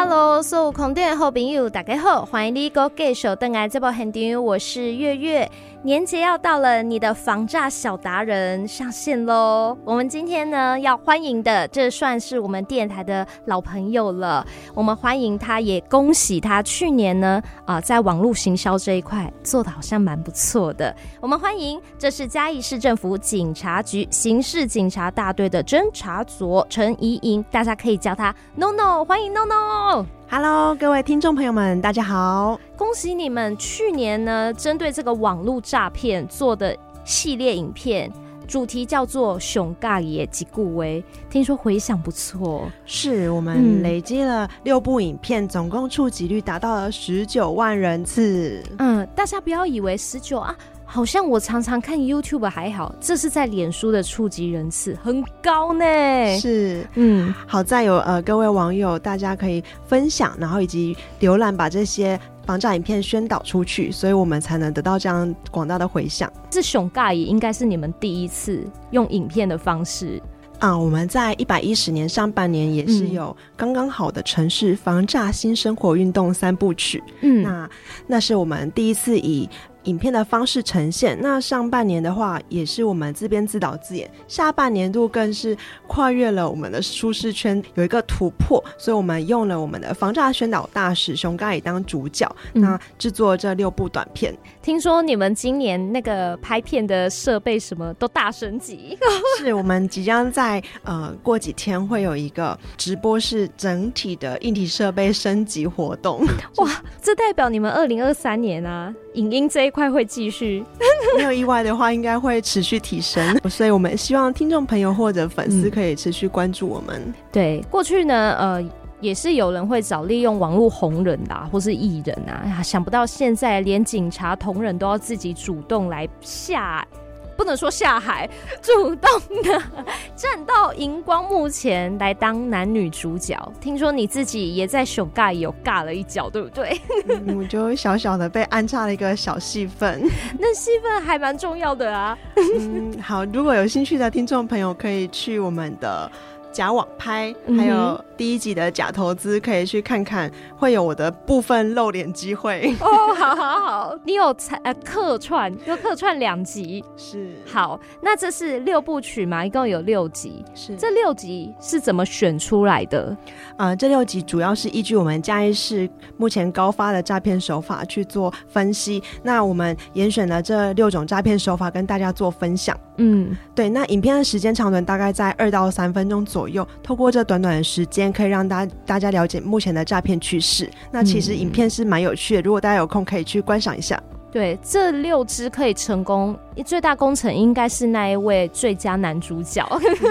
Alô! 所有空中好朋友，大家好，欢迎你哥继续登来这部现场，我是月月。年节要到了，你的防诈小达人上线喽！我们今天呢要欢迎的，这算是我们电台的老朋友了。我们欢迎他，也恭喜他去年呢啊、呃，在网络行销这一块做的好像蛮不错的。我们欢迎，这是嘉义市政府警察局刑事警察大队的侦查组陈怡莹，大家可以叫他 NONO，欢迎 NONO。Hello，各位听众朋友们，大家好！恭喜你们去年呢，针对这个网络诈骗做的系列影片，主题叫做“熊尬野吉顾威”，听说回响不错。是我们累积了六部影片，嗯、总共触及率达到了十九万人次。嗯，大家不要以为十九啊。好像我常常看 YouTube 还好，这是在脸书的触及人次很高呢。是，嗯，好在有呃各位网友，大家可以分享，然后以及浏览，把这些防诈影片宣导出去，所以我们才能得到这样广大的回响。这熊尬也应该是你们第一次用影片的方式啊。我们在一百一十年上半年也是有刚刚好的城市防诈新生活运动三部曲。嗯，那那是我们第一次以。影片的方式呈现。那上半年的话，也是我们自编自导自演，下半年度更是跨越了我们的舒适圈，有一个突破。所以我们用了我们的防诈宣导大使熊盖也当主角，嗯、那制作这六部短片。听说你们今年那个拍片的设备什么都大升级，是我们即将在呃过几天会有一个直播室整体的硬体设备升级活动。哇，这代表你们二零二三年啊，影音这一块。快会继续，没有意外的话，应该会持续提升。所以我们希望听众朋友或者粉丝可以持续关注我们。嗯、对，过去呢，呃，也是有人会找利用网络红人啊，或是艺人啊，想不到现在连警察同仁都要自己主动来下。不能说下海，主动的站到荧光幕前来当男女主角。听说你自己也在熊尬有尬了一脚，对不对？我就小小的被安插了一个小戏份，那戏份还蛮重要的啊。嗯，好，如果有兴趣的听众朋友，可以去我们的。假网拍，还有第一集的假投资，可以去看看，会有我的部分露脸机会哦。好好好，你有呃客串，有客串两集是。好，那这是六部曲嘛，一共有六集。是这六集是怎么选出来的？呃，这六集主要是依据我们嘉义市目前高发的诈骗手法去做分析。那我们严选了这六种诈骗手法跟大家做分享。嗯，对。那影片的时间长短大概在二到三分钟左右。左右，透过这短短的时间，可以让大家大家了解目前的诈骗趋势。那其实影片是蛮有趣的，如果大家有空可以去观赏一下。对，这六支可以成功，最大功臣应该是那一位最佳男主角，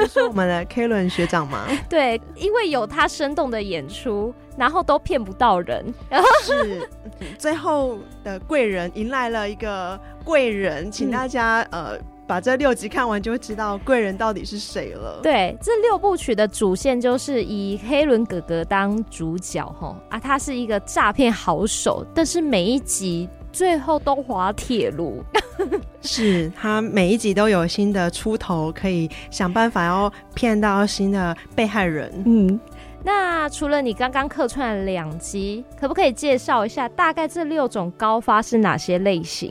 是我们的 K 伦学长吗？对，因为有他生动的演出，然后都骗不到人，然后是最后的贵人迎来了一个贵人，请大家、嗯、呃。把这六集看完，就会知道贵人到底是谁了。对，这六部曲的主线就是以黑轮哥哥当主角，吼啊，他是一个诈骗好手，但是每一集最后都滑铁卢，是他每一集都有新的出头，可以想办法要骗到新的被害人。嗯。那除了你刚刚客串两集，可不可以介绍一下大概这六种高发是哪些类型？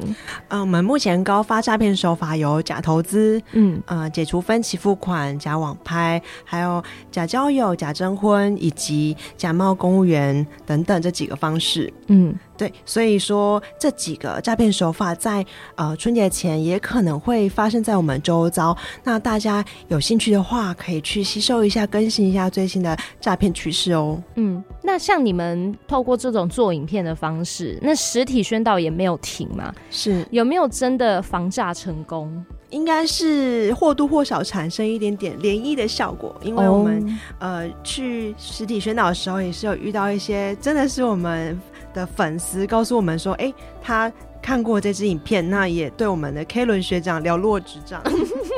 嗯，我们目前高发诈骗手法有假投资，嗯，呃，解除分期付款、假网拍，还有假交友、假征婚以及假冒公务员等等这几个方式。嗯。对，所以说这几个诈骗手法在呃春节前也可能会发生在我们周遭。那大家有兴趣的话，可以去吸收一下、更新一下最新的诈骗趋势哦。嗯，那像你们透过这种做影片的方式，那实体宣导也没有停嘛？是，有没有真的防诈成功？应该是或多或少产生一点点涟漪的效果，因为我们、oh. 呃去实体宣导的时候，也是有遇到一些真的是我们的粉丝告诉我们说，哎、欸，他看过这支影片，那也对我们的 K 伦学长了若指掌。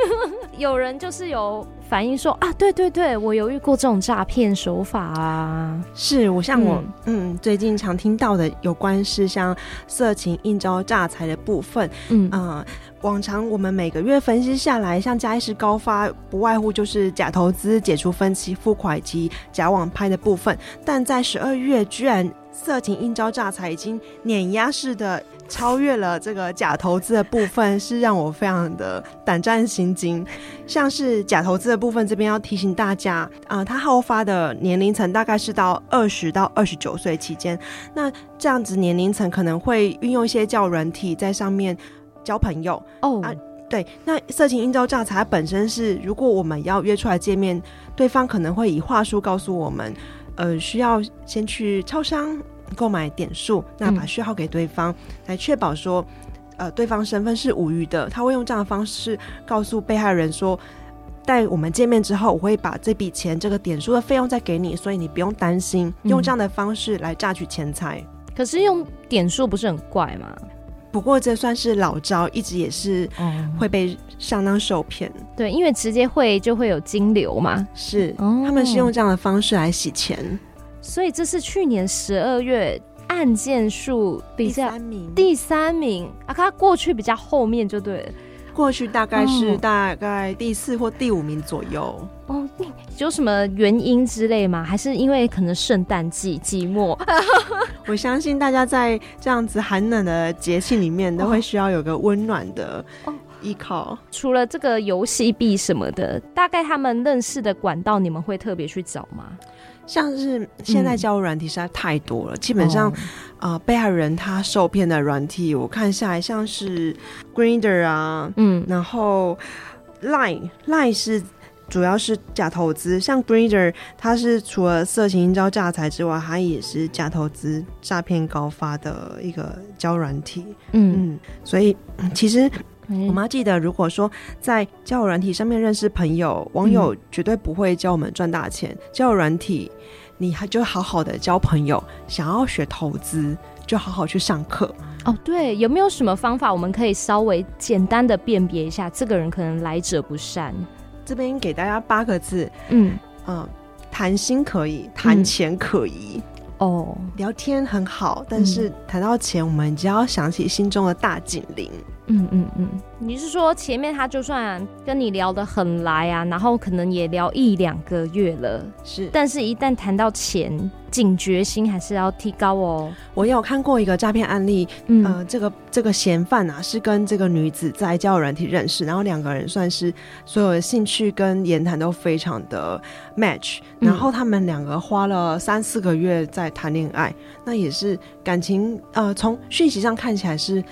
有人就是有反映说啊，对对对，我有遇过这种诈骗手法啊。是我像我嗯，嗯，最近常听到的有关是像色情应招诈财的部分，嗯啊。呃往常我们每个月分析下来，像嘉义市高发，不外乎就是假投资、解除分期付款及假网拍的部分。但在十二月，居然色情应招诈财已经碾压式的超越了这个假投资的部分，是让我非常的胆战心惊。像是假投资的部分，这边要提醒大家，啊、呃，它好发的年龄层大概是到二十到二十九岁期间。那这样子年龄层可能会运用一些交友软体在上面。交朋友哦、oh. 啊，对，那色情应招诈财本身是，如果我们要约出来见面，对方可能会以话术告诉我们，呃，需要先去超商购买点数，那把序号给对方，嗯、来确保说，呃，对方身份是无虞的。他会用这样的方式告诉被害人说，待我们见面之后，我会把这笔钱这个点数的费用再给你，所以你不用担心。用这样的方式来榨取钱财、嗯，可是用点数不是很怪吗？不过这算是老招，一直也是会被上当受骗、嗯。对，因为直接会就会有金流嘛。是，哦、他们是用这样的方式来洗钱。所以这是去年十二月案件数比较第三名，第三名啊，它过去比较后面就对了。过去大概是大概第四或第五名左右哦，有什么原因之类吗？还是因为可能圣诞季寂寞？我相信大家在这样子寒冷的节气里面，都会需要有个温暖的依靠。除了这个游戏币什么的，大概他们认识的管道，你们会特别去找吗？像是现在交友软体实在太多了，嗯、基本上，啊、哦呃，被害人他受骗的软体，我看下来像是 Grindr 啊，嗯，然后 Line Line 是主要是假投资，像 Grindr 它是除了色情应招诈财之外，它也是假投资诈骗高发的一个交友软体，嗯嗯，所以其实。我们要记得，如果说在交友软体上面认识朋友，网友绝对不会教我们赚大钱。交友软体，你还就好好的交朋友。想要学投资，就好好去上课。哦，对，有没有什么方法，我们可以稍微简单的辨别一下，这个人可能来者不善？这边给大家八个字，嗯嗯，谈心可以，谈钱可疑。哦，聊天很好，但是谈到钱，我们就要想起心中的大警铃。嗯嗯嗯，你是说前面他就算跟你聊得很来啊，然后可能也聊一两个月了，是，但是一旦谈到钱，警觉心还是要提高哦。我有看过一个诈骗案例，嗯，呃，这个这个嫌犯啊，是跟这个女子在交友软体认识，然后两个人算是所有的兴趣跟言谈都非常的 match，然后他们两个花了三四个月在谈恋爱，那也是感情，呃，从讯息上看起来是。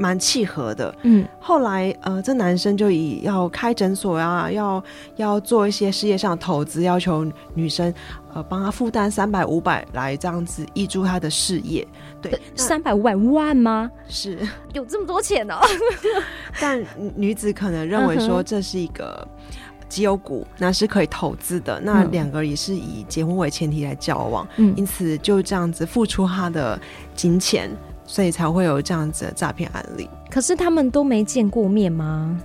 蛮契合的，嗯，后来呃，这男生就以要开诊所啊，要要做一些事业上的投资，要求女生呃帮他负担三百五百来这样子挹注他的事业，对，三百五百万吗？是。有这么多钱哦，但女子可能认为说这是一个绩优股，那是可以投资的，那两个也是以结婚为前提来交往，嗯，因此就这样子付出他的金钱。所以才会有这样子的诈骗案例。可是他们都没见过面吗？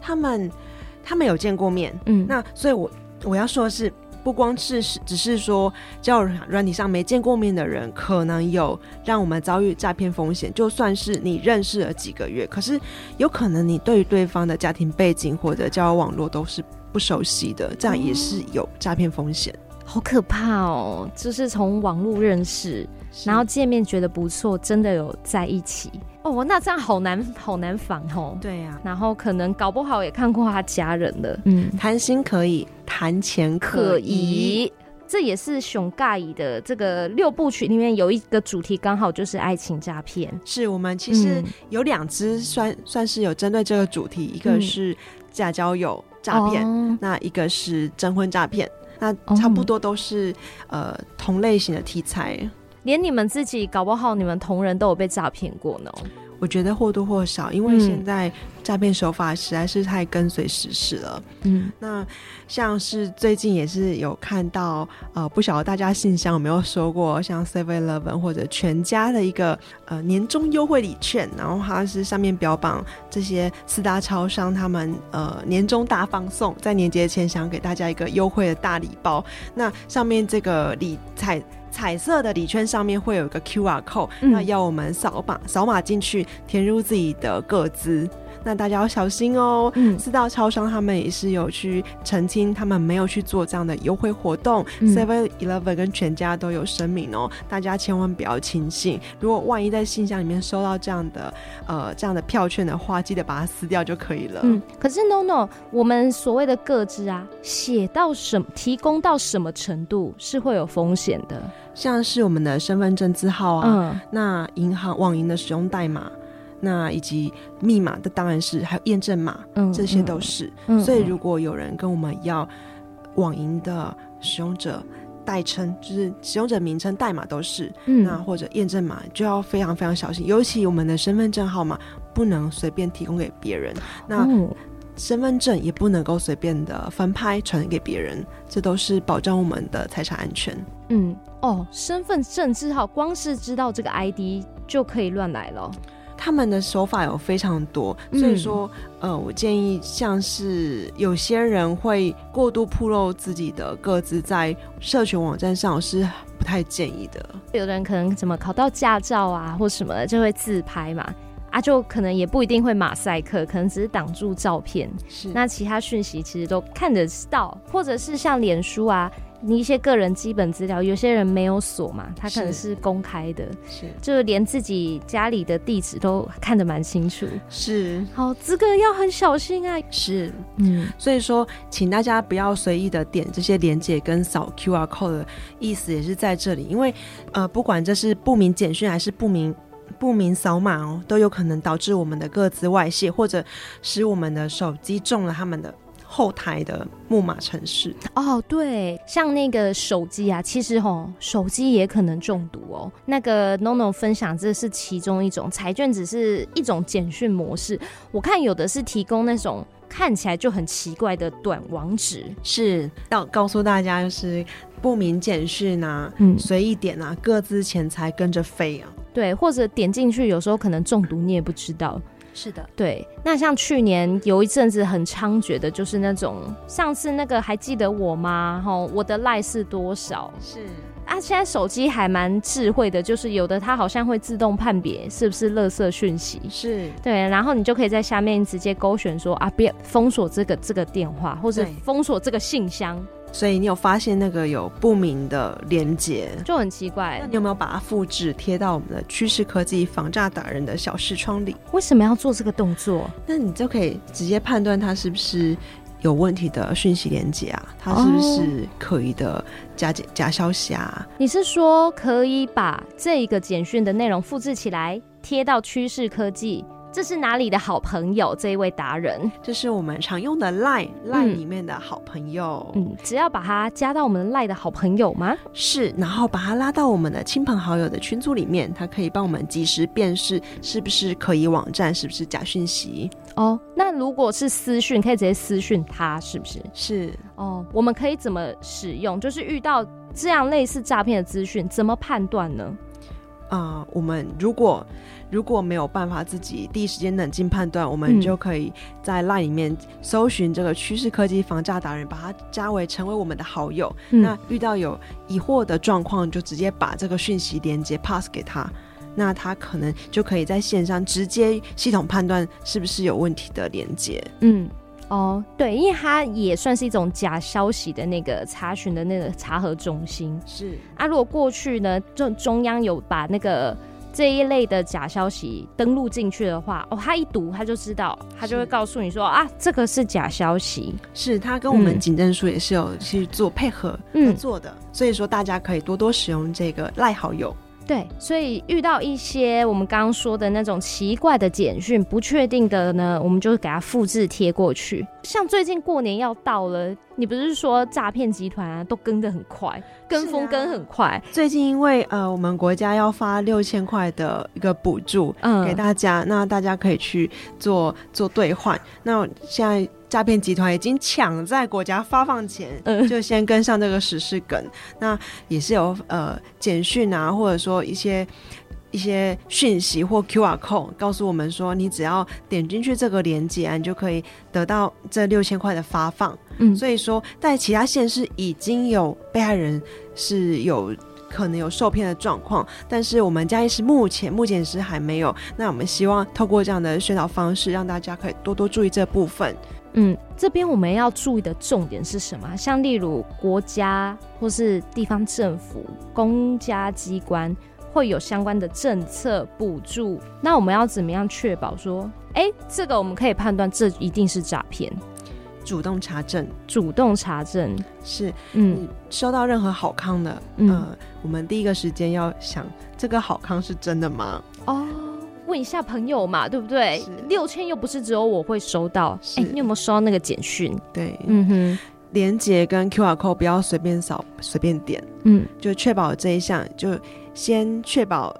他们他们有见过面。嗯，那所以我我要说的是，不光是只是说交友软体上没见过面的人，可能有让我们遭遇诈骗风险。就算是你认识了几个月，可是有可能你对于对方的家庭背景或者交友网络都是不熟悉的，这样也是有诈骗风险。哦，好可怕哦！就是从网络认识。然后见面觉得不错，真的有在一起哦，那这样好难好难防哦。对呀、啊，然后可能搞不好也看过他家人了。嗯，谈心可以，谈钱可疑，这也是熊尬意的这个六部曲里面有一个主题，刚好就是爱情诈骗。是我们其实有两支算算是有针对这个主题，一个是假交友诈骗，嗯、那一个是征婚诈骗，那差不多都是、哦、呃同类型的题材。连你们自己搞不好，你们同仁都有被诈骗过呢。我觉得或多或少，因为现在诈骗手法实在是太跟随时事了。嗯，那像是最近也是有看到，呃，不晓得大家信箱有没有收过，像 Seven Eleven 或者全家的一个呃年终优惠礼券，然后它是上面标榜这些四大超商他们呃年终大放送，在年节前想给大家一个优惠的大礼包。那上面这个礼彩。彩色的礼券上面会有一个 QR code，嗯，那要我们扫码扫码进去，填入自己的个资。那大家要小心哦。嗯，四大超商他们也是有去澄清，他们没有去做这样的优惠活动。Seven Eleven 跟全家都有声明哦，大家千万不要轻信。如果万一在信箱里面收到这样的呃这样的票券的话，记得把它撕掉就可以了。嗯，可是 No No，我们所谓的各自啊，写到什么，提供到什么程度是会有风险的。像是我们的身份证字号啊，嗯、那银行网银的使用代码，那以及密码的当然是还有验证码，嗯，这些都是。嗯、所以如果有人跟我们要网银的使用者代称，就是使用者名称代码都是，嗯，那或者验证码就要非常非常小心，尤其我们的身份证号码不能随便提供给别人。那、嗯身份证也不能够随便的翻拍传给别人，这都是保障我们的财产安全。嗯，哦，身份证字号光是知道这个 ID 就可以乱来了。他们的手法有非常多，所以说，嗯、呃，我建议像是有些人会过度暴露自己的各自在社群网站上，我是不太建议的。有的人可能怎么考到驾照啊，或什么的，就会自拍嘛。啊，就可能也不一定会马赛克，可能只是挡住照片。是，那其他讯息其实都看得到，或者是像脸书啊，你一些个人基本资料，有些人没有锁嘛，他可能是公开的，是，就连自己家里的地址都看得蛮清楚。是，好，这个要很小心啊。是，嗯，所以说，请大家不要随意的点这些连接跟扫 QR code 的意思也是在这里，因为呃，不管这是不明简讯还是不明。不明扫码哦，都有可能导致我们的各自外泄，或者使我们的手机中了他们的后台的木马城市。哦，对，像那个手机啊，其实吼，手机也可能中毒哦。那个 NONO 分享这是其中一种，彩券只是一种简讯模式。我看有的是提供那种看起来就很奇怪的短网址，是要告诉大家就是不明简讯啊，嗯，随意点啊，各自钱财跟着飞啊。对，或者点进去，有时候可能中毒，你也不知道。是的，对。那像去年有一阵子很猖獗的，就是那种上次那个还记得我吗？吼，我的赖是多少？是啊，现在手机还蛮智慧的，就是有的它好像会自动判别是不是垃圾讯息。是对，然后你就可以在下面直接勾选说啊，别封锁这个这个电话，或者封锁这个信箱。所以你有发现那个有不明的连接，就很奇怪。那你有没有把它复制贴到我们的趋势科技防诈达人的小视窗里？为什么要做这个动作？那你就可以直接判断它是不是有问题的讯息连接啊？它是不是可疑的假假假消息啊？你是说可以把这一个简讯的内容复制起来贴到趋势科技？这是哪里的好朋友？这一位达人，这是我们常用的 Line Line 里面的好朋友。嗯，只要把他加到我们的 Line 的好朋友吗？是，然后把他拉到我们的亲朋好友的群组里面，他可以帮我们及时辨识是不是可疑网站，是不是假讯息。哦，那如果是私讯，可以直接私讯他，是不是？是。哦，我们可以怎么使用？就是遇到这样类似诈骗的资讯，怎么判断呢？啊、呃，我们如果。如果没有办法自己第一时间冷静判断，我们就可以在 LINE 里面搜寻这个趋势科技房价达人，把他加为成为我们的好友。嗯、那遇到有疑惑的状况，就直接把这个讯息连接 pass 给他，那他可能就可以在线上直接系统判断是不是有问题的连接。嗯，哦，对，因为它也算是一种假消息的那个查询的那个查核中心。是啊，如果过去呢，中中央有把那个。这一类的假消息登录进去的话，哦，他一读他就知道，他就会告诉你说啊，这个是假消息。是他跟我们警政署也是有去做配合合作的，嗯，所以说大家可以多多使用这个赖好友。对，所以遇到一些我们刚刚说的那种奇怪的简讯、不确定的呢，我们就给它复制贴过去。像最近过年要到了，你不是说诈骗集团啊都跟得很快，跟风跟很快。啊、最近因为呃，我们国家要发六千块的一个补助嗯给大家，嗯、那大家可以去做做兑换。那现在。诈骗集团已经抢在国家发放前，嗯、就先跟上这个时事梗。那也是有呃简讯啊，或者说一些一些讯息或 QR code 告诉我们说，你只要点进去这个链接，啊，你就可以得到这六千块的发放。嗯，所以说在其他县市已经有被害人是有可能有受骗的状况，但是我们嘉义市目前目前是还没有。那我们希望透过这样的宣导方式，让大家可以多多注意这部分。嗯，这边我们要注意的重点是什么？像例如国家或是地方政府、公家机关会有相关的政策补助，那我们要怎么样确保说，哎，这个我们可以判断这一定是诈骗？主动查证，主动查证是，嗯，收到任何好康的，嗯、呃，我们第一个时间要想，这个好康是真的吗？哦。问一下朋友嘛，对不对？六千又不是只有我会收到，哎，你有没有收到那个简讯？对，嗯哼，连接跟 QR code 不要随便扫、随便点，嗯，就确保这一项，就先确保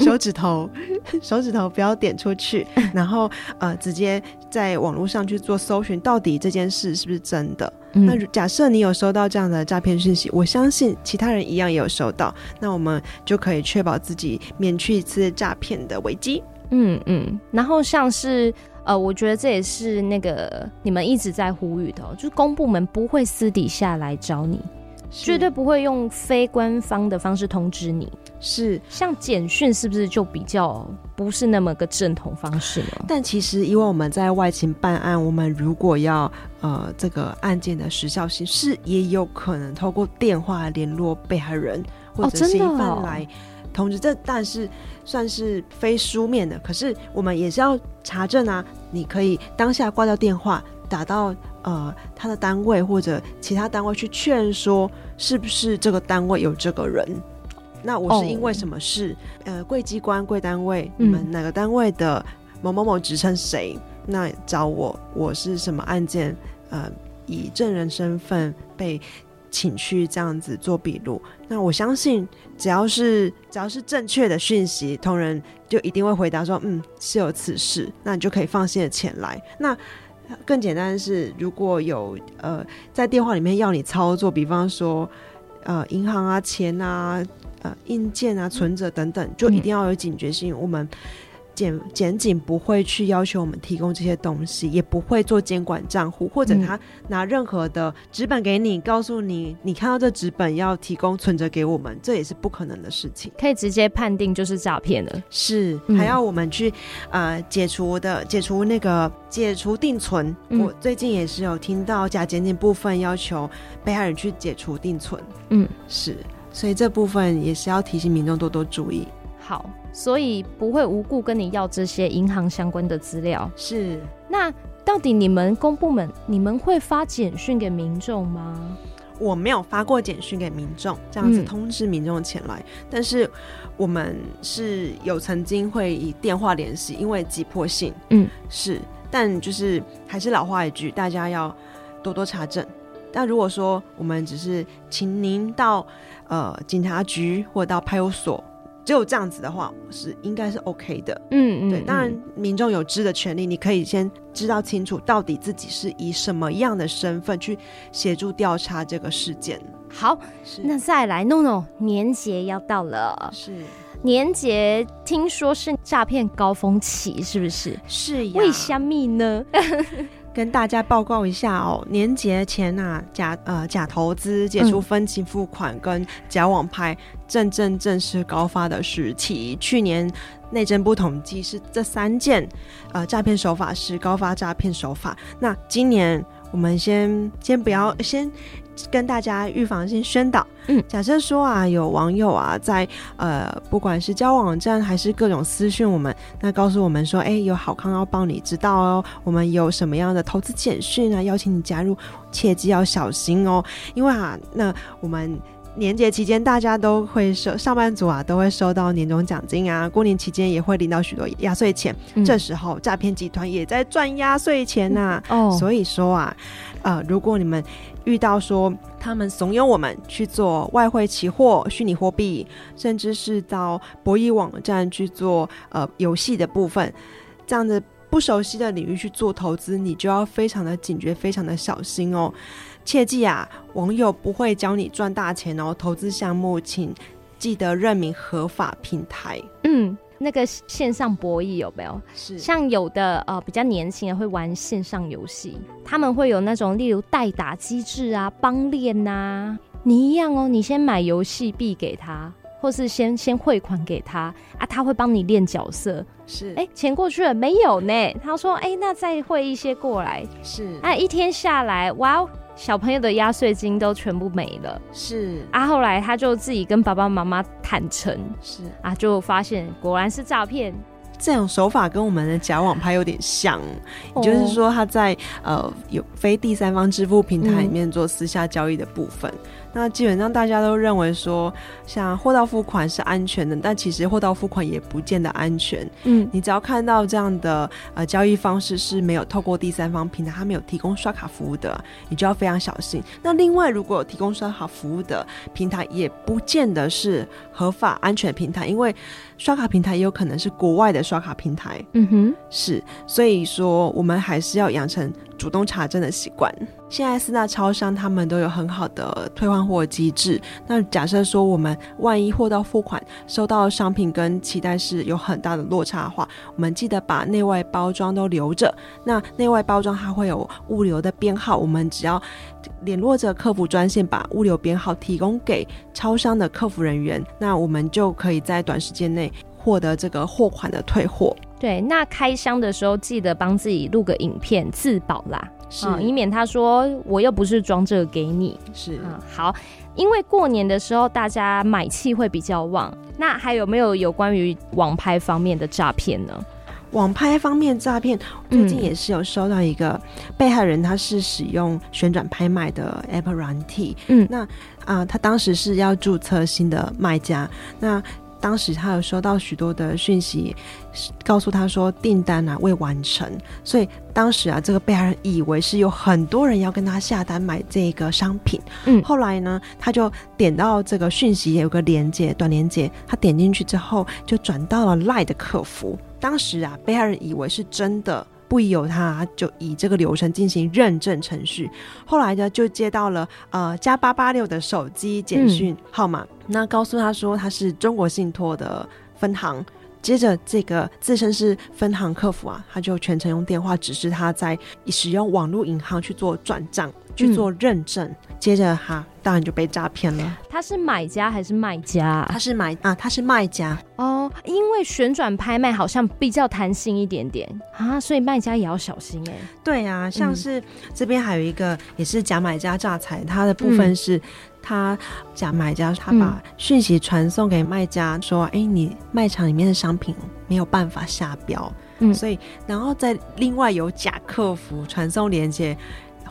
手指头、嗯、手指头不要点出去，然后呃，直接在网络上去做搜寻，到底这件事是不是真的？嗯、那假设你有收到这样的诈骗讯息，我相信其他人一样也有收到，那我们就可以确保自己免去一次诈骗的危机。嗯嗯，然后像是呃，我觉得这也是那个你们一直在呼吁的，就是公部门不会私底下来找你。绝对不会用非官方的方式通知你，是像简讯是不是就比较不是那么个正统方式呢？但其实因为我们在外勤办案，我们如果要呃这个案件的时效性，是也有可能透过电话联络被害人或者嫌疑犯来通知。这但是算是非书面的，可是我们也是要查证啊。你可以当下挂掉电话，打到。呃，他的单位或者其他单位去劝说，是不是这个单位有这个人？那我是因为什么事？哦、呃，贵机关、贵单位，你们哪个单位的某某某职称谁？那找我，我是什么案件？呃，以证人身份被请去这样子做笔录。那我相信，只要是只要是正确的讯息，同仁就一定会回答说，嗯，是有此事。那你就可以放心的前来。那更简单的是，如果有呃在电话里面要你操作，比方说呃银行啊、钱啊、呃硬件啊、存折等等，就一定要有警觉性。嗯、我们。检检警不会去要求我们提供这些东西，也不会做监管账户，或者他拿任何的纸本给你，告诉你你看到这纸本要提供存折给我们，这也是不可能的事情。可以直接判定就是诈骗了。是，还要我们去呃解除的解除那个解除定存。嗯、我最近也是有听到假检警部分要求被害人去解除定存。嗯，是，所以这部分也是要提醒民众多多注意。好。所以不会无故跟你要这些银行相关的资料。是，那到底你们公部门，你们会发简讯给民众吗？我没有发过简讯给民众，这样子通知民众前来。嗯、但是我们是有曾经会以电话联系，因为急迫性。嗯，是，但就是还是老话一句，大家要多多查证。但如果说我们只是请您到呃警察局或到派出所。只有这样子的话，是应该是 OK 的。嗯嗯，对，当然民众有知的权利，你可以先知道清楚到底自己是以什么样的身份去协助调查这个事件。好，是那再来弄弄，年节要到了，是年节，听说是诈骗高峰期，是不是？是呀，为什么呢？跟大家报告一下哦，年节前啊，假呃假投资、解除分期付款跟假网拍，正正正是高发的时期。去年内政部统计是这三件呃诈骗手法是高发诈骗手法。那今年我们先先不要先。跟大家预防性宣导，嗯，假设说啊，有网友啊，在呃，不管是交网站还是各种私讯我们，那告诉我们说，哎、欸，有好康要帮你知道哦，我们有什么样的投资简讯啊，邀请你加入，切记要小心哦，因为啊，那我们年节期间，大家都会收上班族啊，都会收到年终奖金啊。过年期间也会领到许多压岁钱，嗯、这时候诈骗集团也在赚压岁钱呐、啊。哦，所以说啊，呃，如果你们遇到说他们怂恿我们去做外汇、期货、虚拟货币，甚至是到博弈网站去做呃游戏的部分，这样的不熟悉的领域去做投资，你就要非常的警觉，非常的小心哦。切记啊，网友不会教你赚大钱哦。投资项目，请记得认明合法平台。嗯，那个线上博弈有没有？是像有的呃比较年轻人会玩线上游戏，他们会有那种例如代打机制啊、帮练呐。你一样哦，你先买游戏币给他，或是先先汇款给他啊，他会帮你练角色。是哎，钱过去了没有呢？他说哎，那再汇一些过来。是啊，一天下来，哇哦。小朋友的压岁金都全部没了，是。啊，后来他就自己跟爸爸妈妈坦诚，是。啊，就发现果然是诈骗。这种手法跟我们的假网拍有点像，也就是说他在呃有非第三方支付平台里面做私下交易的部分。嗯那基本上大家都认为说，像货到付款是安全的，但其实货到付款也不见得安全。嗯，你只要看到这样的呃交易方式是没有透过第三方平台，他没有提供刷卡服务的，你就要非常小心。那另外，如果有提供刷卡服务的平台，也不见得是合法安全平台，因为刷卡平台也有可能是国外的刷卡平台。嗯哼，是，所以说我们还是要养成主动查证的习惯。现在四大超商他们都有很好的退换货机制。那假设说我们万一货到付款收到商品跟期待是有很大的落差的话，我们记得把内外包装都留着。那内外包装它会有物流的编号，我们只要联络着客服专线，把物流编号提供给超商的客服人员，那我们就可以在短时间内获得这个货款的退货。对，那开箱的时候记得帮自己录个影片自保啦。是、嗯，以免他说我又不是装这个给你。是，嗯，好，因为过年的时候大家买气会比较旺。那还有没有有关于网拍方面的诈骗呢？网拍方面诈骗，最近也是有收到一个被害人，他是使用旋转拍卖的 App 软体。嗯，那啊、呃，他当时是要注册新的卖家。那当时他有收到许多的讯息，告诉他说订单啊未完成，所以当时啊这个被害人以为是有很多人要跟他下单买这个商品。嗯，后来呢他就点到这个讯息有个连接短连接，他点进去之后就转到了 LINE 的客服。当时啊被害人以为是真的。不疑有他，就以这个流程进行认证程序。后来呢，就接到了呃加八八六的手机简讯号码，嗯、那告诉他说他是中国信托的分行。接着这个自称是分行客服啊，他就全程用电话指示他在使用网络银行去做转账。去做认证，嗯、接着哈，当然就被诈骗了。他是买家还是卖家？他是买啊，他是卖家哦。因为旋转拍卖好像比较弹性一点点啊，所以卖家也要小心哎。对啊，像是这边还有一个也是假买家诈财，他的部分是他假买家，他把讯息传送给卖家说：“哎、嗯，你卖场里面的商品没有办法下标。”嗯，所以然后再另外有假客服传送链接。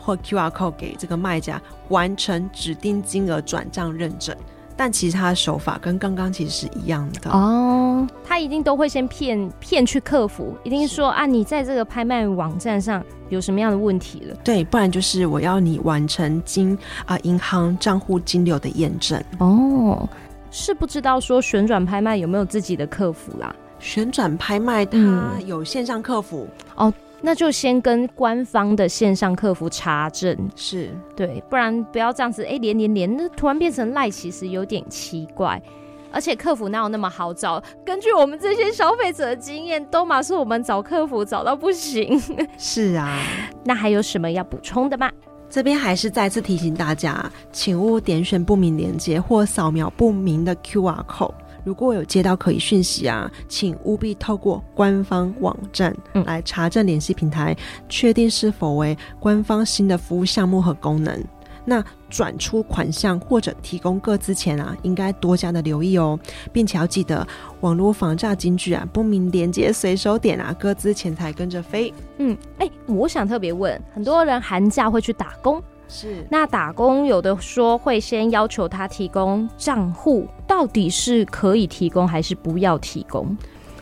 或 QR code 给这个卖家完成指定金额转账认证，但其实他的手法跟刚刚其实是一样的哦。他一定都会先骗骗去客服，一定说啊，你在这个拍卖网站上有什么样的问题了？对，不然就是我要你完成金啊银行账户金流的验证。哦，是不知道说旋转拍卖有没有自己的客服啦？旋转拍卖它有线上客服、嗯、哦。那就先跟官方的线上客服查证，是对，不然不要这样子，哎、欸，连连连，那突然变成赖，其实有点奇怪。而且客服哪有那么好找？根据我们这些消费者的经验，都嘛是我们找客服找到不行。是啊，那还有什么要补充的吗？这边还是再次提醒大家，请勿点选不明连接或扫描不明的 QR code。如果有接到可疑讯息啊，请务必透过官方网站来查证联系平台，确定是否为官方新的服务项目和功能。那转出款项或者提供各资前啊，应该多加的留意哦，并且要记得网络防诈金句啊，不明连接随手点啊，各资钱财跟着飞。嗯，哎、欸，我想特别问，很多人寒假会去打工。是。那打工有的说会先要求他提供账户，到底是可以提供还是不要提供？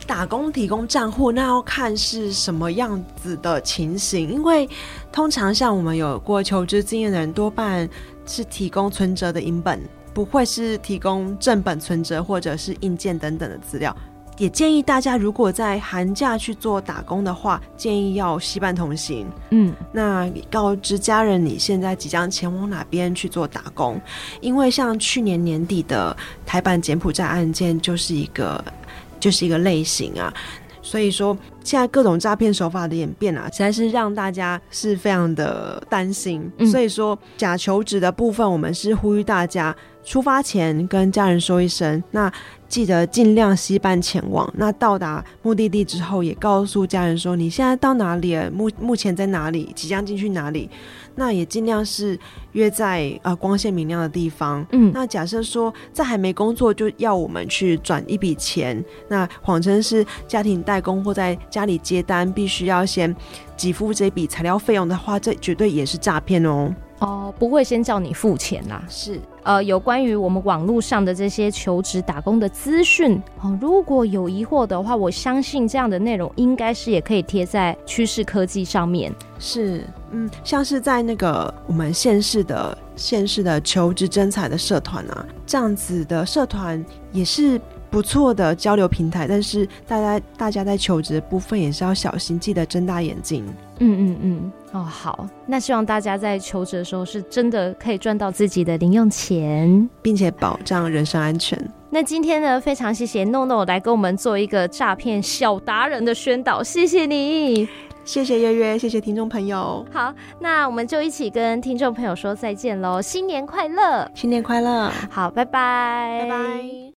打工提供账户，那要看是什么样子的情形，因为通常像我们有过求职经验的人，多半是提供存折的影本，不会是提供正本存折或者是印件等等的资料。也建议大家，如果在寒假去做打工的话，建议要西伴同行。嗯，那告知家人你现在即将前往哪边去做打工，因为像去年年底的台版柬埔寨案件就是一个就是一个类型啊。所以说，现在各种诈骗手法的演变啊，实在是让大家是非常的担心。嗯。所以说，假求职的部分，我们是呼吁大家出发前跟家人说一声，那记得尽量携伴前往。那到达目的地之后，也告诉家人说你现在到哪里了，目目前在哪里，即将进去哪里。那也尽量是约在呃光线明亮的地方。嗯，那假设说在还没工作就要我们去转一笔钱，那谎称是家庭代工或在家里接单，必须要先给付这笔材料费用的话，这绝对也是诈骗哦。哦，不会先叫你付钱啦。是，呃，有关于我们网络上的这些求职打工的资讯，哦，如果有疑惑的话，我相信这样的内容应该是也可以贴在趋势科技上面。是，嗯，像是在那个我们县市的县市的求职征才的社团啊，这样子的社团也是不错的交流平台，但是大家大家在求职的部分也是要小心，记得睁大眼睛。嗯嗯嗯，哦好，那希望大家在求职的时候是真的可以赚到自己的零用钱，并且保障人身安全。那今天呢，非常谢谢诺诺来跟我们做一个诈骗小达人的宣导，谢谢你，谢谢月月，谢谢听众朋友。好，那我们就一起跟听众朋友说再见喽，新年快乐，新年快乐，好，拜拜，拜拜。